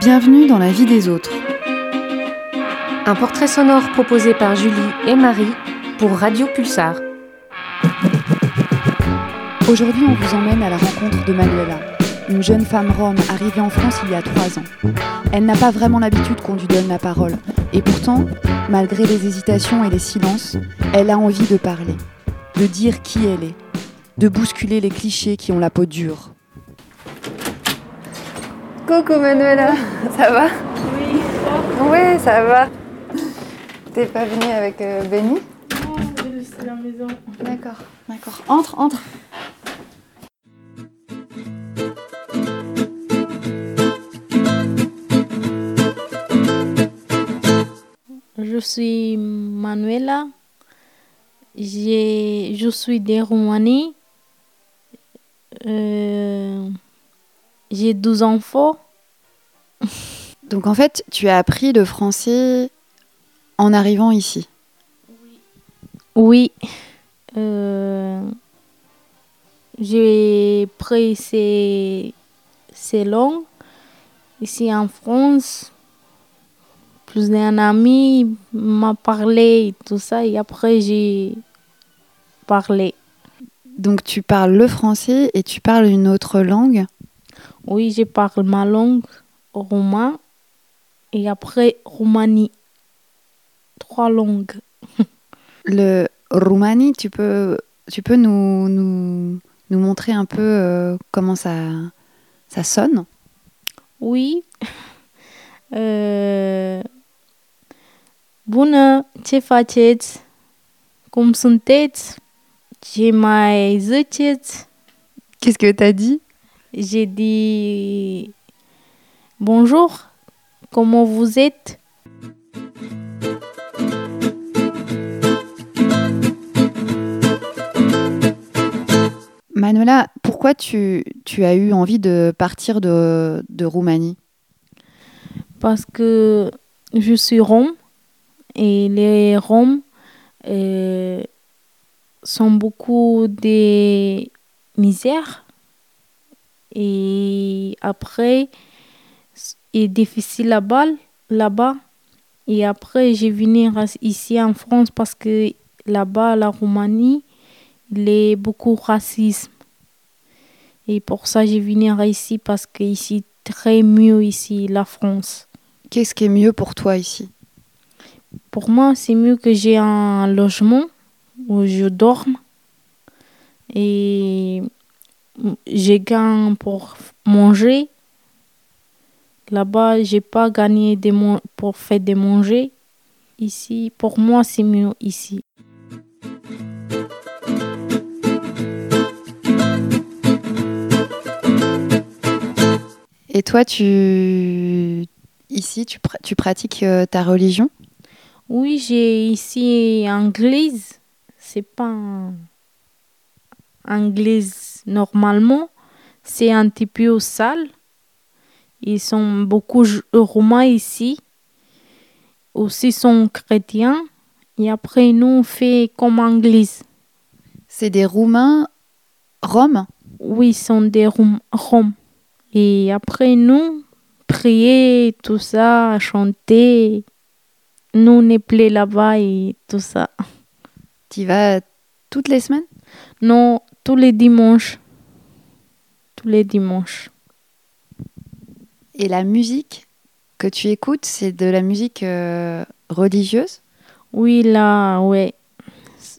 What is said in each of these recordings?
Bienvenue dans la vie des autres. Un portrait sonore proposé par Julie et Marie pour Radio Pulsar. Aujourd'hui, on vous emmène à la rencontre de Manuela, une jeune femme rome arrivée en France il y a trois ans. Elle n'a pas vraiment l'habitude qu'on lui donne la parole, et pourtant, malgré les hésitations et les silences, elle a envie de parler, de dire qui elle est, de bousculer les clichés qui ont la peau dure. Coucou Manuela, ça va Oui. Ouais, ça va. T'es pas venue avec euh, Benny? Non, j'ai laissé la maison. D'accord. D'accord. Entre, entre. Je suis Manuela. J'ai- Je suis de Roumanie. Euh, J'ai 12 enfants. Donc en fait, tu as appris le français en arrivant ici. Oui. Euh, J'ai pris ces, ces langues ici en France. Plus d'un ami m'a parlé et tout ça. Et après, j'ai parlé. Donc tu parles le français et tu parles une autre langue. Oui, je parle ma langue roumain et après Roumanie. Trois langues. Le roumani, tu peux, tu peux nous, nous, nous montrer un peu euh, comment ça, ça sonne? Oui. Uh, Bună, ce faceți? Cum sunteți? Ce mai ziceți? Qu'est-ce que tu as dit? J'ai dit bonjour, comment vous êtes? Manuela, pourquoi tu, tu as eu envie de partir de, de Roumanie? Parce que je suis rome et les roms euh, sont beaucoup de misère et après c'est difficile là-bas là-bas. Et après je vais venir ici en France parce que là-bas la Roumanie il est beaucoup racisme. Et pour ça je vais venir ici parce que ici très mieux ici la France. Qu'est-ce qui est mieux pour toi ici? Pour moi, c'est mieux que j'ai un logement où je dorme. Et je gagne pour manger. Là-bas, j'ai pas gagné pour faire de manger. Ici, pour moi, c'est mieux ici. Et toi, tu ici, tu, pra- tu pratiques euh, ta religion? Oui, j'ai ici anglaise. C'est pas un- anglaise normalement. C'est un petit peu sale. Ils sont beaucoup j- roumains ici. Aussi sont chrétiens. Et après, nous, on fait comme anglaise. C'est des Roumains roms? Oui, ils sont des Roms. Et après, nous, prier, tout ça, chanter. Nous, on est plaît là-bas et tout ça. Tu vas toutes les semaines? Non, tous les dimanches. Tous les dimanches. Et la musique que tu écoutes, c'est de la musique euh, religieuse? Oui, là, ouais.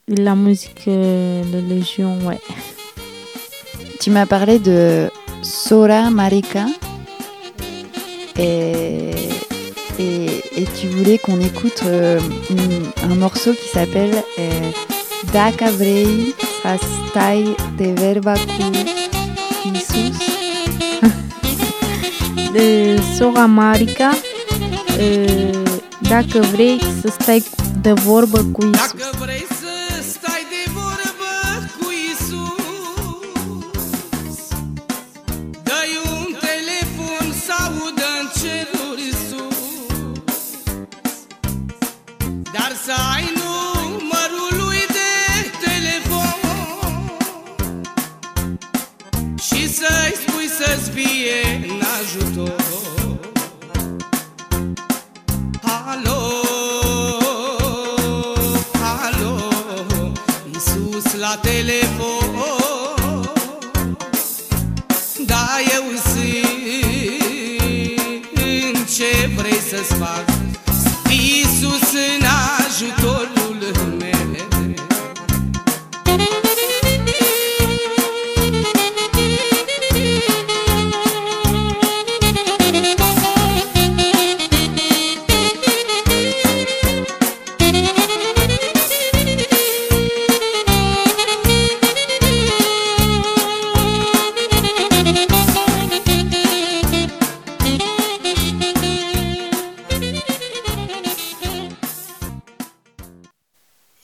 La musique euh, de Légion, ouais. Tu m'as parlé de Sora Marika et, et, et tu voulais qu'on écoute euh, un morceau qui s'appelle Dacă vrei să stai de verba cu Isus. De sora Marica, uh, dacă vrei să stai de vorbă cu Isus. Dacă vrei Și să-i spui să-ți vie în ajutor. Alo, alo, Iisus la telefon. Da, eu sunt. Ce vrei să-ți fac?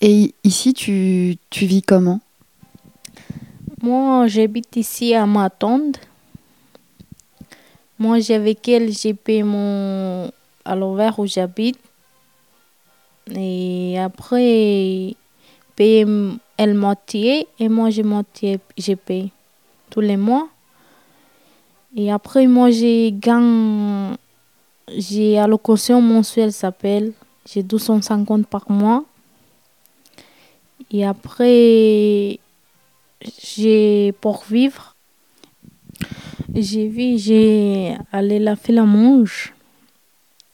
Et ici, tu, tu vis comment? Moi, j'habite ici à ma tante. Moi, j'ai avec elle, j'ai payé mon. à l'envers où j'habite. Et après, paye elle moitié et moi, j'ai moitié, j'ai payé tous les mois. Et après, moi, j'ai gagne. J'ai allocation mensuelle, s'appelle. J'ai 250 par mois. Et après, j'ai pour vivre, j'ai vu, j'ai allé la faire la manche.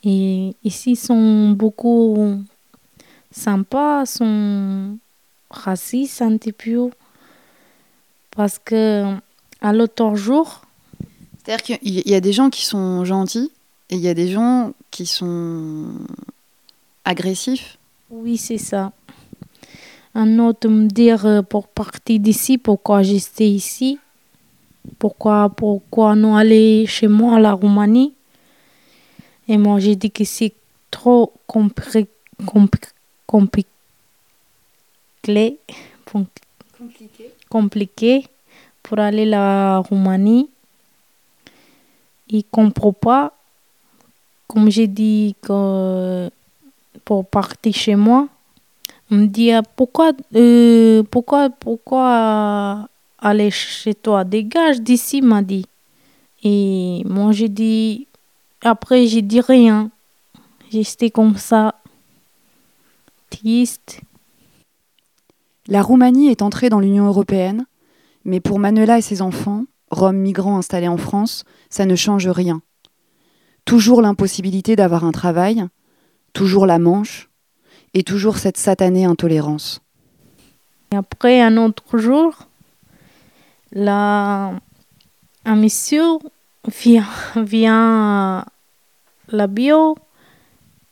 Et ici, ils sont beaucoup sympas, sont racistes un petit peu. Parce que à l'autre jour, C'est-à-dire qu'il y a des gens qui sont gentils et il y a des gens qui sont agressifs. oui, c'est ça. Un autre me dire euh, pour partir d'ici, pourquoi j'étais ici, pourquoi, pourquoi non aller chez moi à la Roumanie. Et moi, j'ai dit que c'est trop compliqué, compliqué pour aller à la Roumanie. Il comprend pas. Comme j'ai dit que pour partir chez moi, on me dit pourquoi, pourquoi, pourquoi aller chez toi? Dégage d'ici, m'a dit. Et moi, j'ai dit, après, j'ai dit rien. J'étais comme ça, triste. La Roumanie est entrée dans l'Union européenne, mais pour Manuela et ses enfants, Roms migrants installés en France, ça ne change rien. Toujours l'impossibilité d'avoir un travail, toujours la manche, et toujours cette satanée intolérance. Et après, un autre jour, là, un monsieur vient, vient à la bio.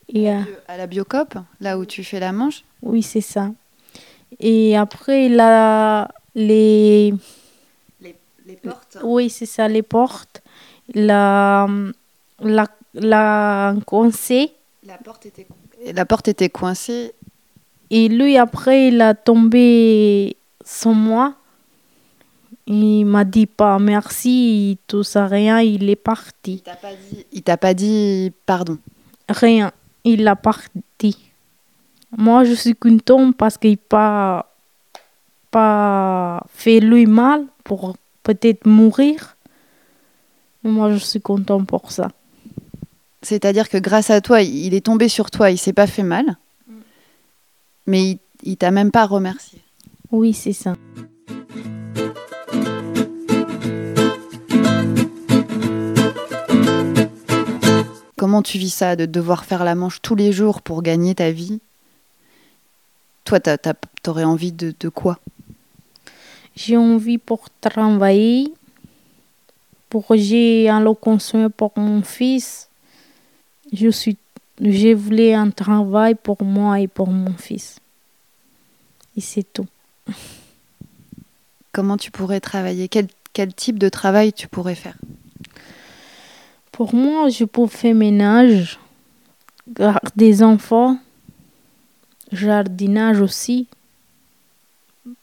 Et, euh, À la Biocop, là où tu fais la manche? Oui, c'est ça. Et après, il a les. les, portes. Oui, c'est ça, les portes. La, la, la coincé. La porte était, la porte était coincée. Et lui, après, il a tombé sans moi. Il m'a dit pas merci, tout ça, rien, il est parti. t'a pas dit, il t'a pas dit pardon. Rien, il est parti. Moi, je suis contente parce qu'il n'a pas, pas fait lui mal pour peut-être mourir. Moi, je suis contente pour ça. C'est-à-dire que grâce à toi, il est tombé sur toi, il s'est pas fait mal, mais il, il t'a même pas remercié. Oui, c'est ça. Comment tu vis ça, de devoir faire la manche tous les jours pour gagner ta vie? Toi, t'aurais envie de, de quoi? J'ai envie pour travailler, pour j'ai un location pour mon fils. Je suis, voulu un travail pour moi et pour mon fils. Et c'est tout. Comment tu pourrais travailler? Quel, quel type de travail tu pourrais faire? Pour moi, je peux faire ménage, garder des enfants, jardinage aussi,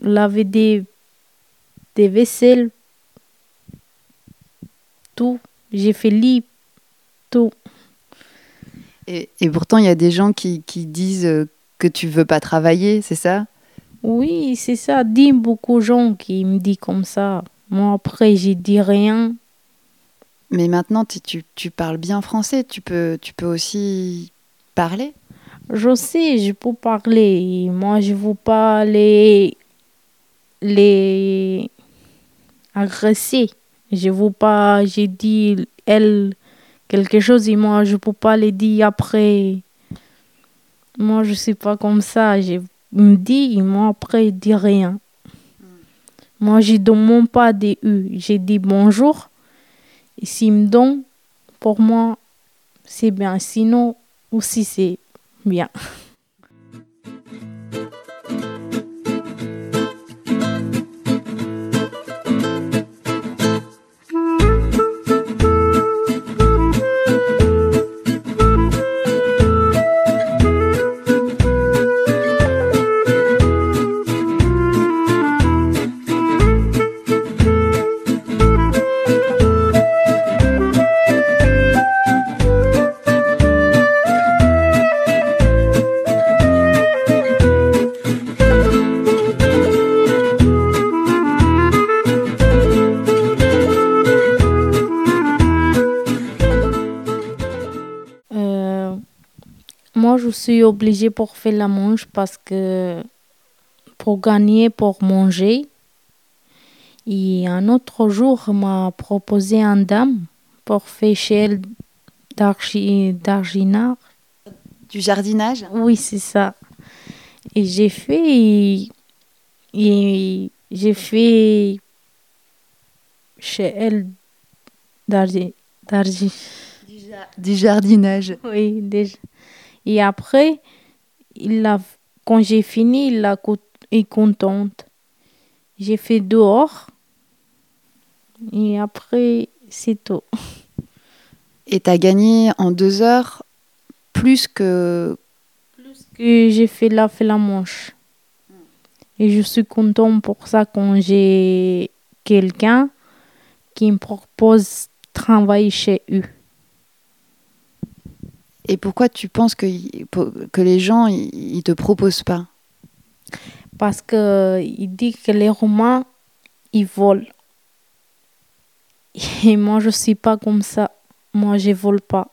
laver des, des vaisselles, tout. J'ai fait lit, tout. Et, et pourtant, il y a des gens qui, qui disent euh, que tu veux pas travailler, c'est ça? Oui, c'est ça. Dit beaucoup de gens qui me disent comme ça. Moi, après, j'ai dit rien. Mais maintenant, tu, tu, tu parles bien français, tu peux, tu peux aussi parler Je sais, je peux parler. Moi, je veux pas aller les agresser. Je veux pas, j'ai dit elle quelque chose et moi je peux pas le dire après. Moi je suis pas comme ça. Je me dis et moi après il dit rien. Moi je demande pas des U. J'ai dit bonjour. Et s'il me donne, pour moi c'est bien. Sinon aussi c'est bien. je suis obligée pour faire la manche parce que pour gagner, pour manger. Et un autre jour, m'a proposé un dame pour faire chez elle d'argi- d'arginard. Du jardinage? Oui, c'est ça. Et j'ai fait. Et, et j'ai fait chez elle d'argi- d'argi- Du jardinage. Oui, déjà. Et après, il a, quand j'ai fini, il a est contente. J'ai fait dehors. Et après, c'est tout. Et tu as gagné en deux heures plus que. Que j'ai fait la, fait la manche. Et je suis contente pour ça quand j'ai quelqu'un qui me propose de travailler chez eux. Et pourquoi tu penses que, les gens ils te proposent pas? Parce qu'il dit que les Romains, ils volent. Et moi, je ne suis pas comme ça. Moi, je ne vole pas.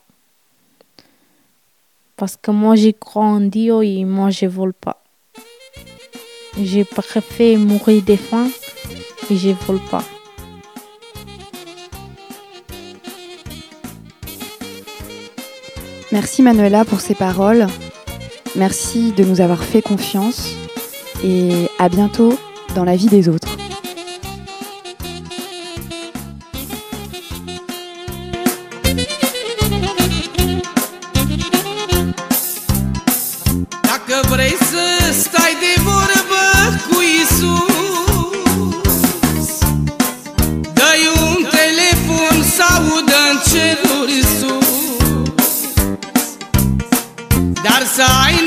Parce que moi, j'ai crois en Dieu et moi, je ne vole pas. Je préfère mourir de faim et je ne vole pas. Merci Manuela pour ces paroles. Merci de nous avoir fait confiance. Et à bientôt dans la vie des autres. 在。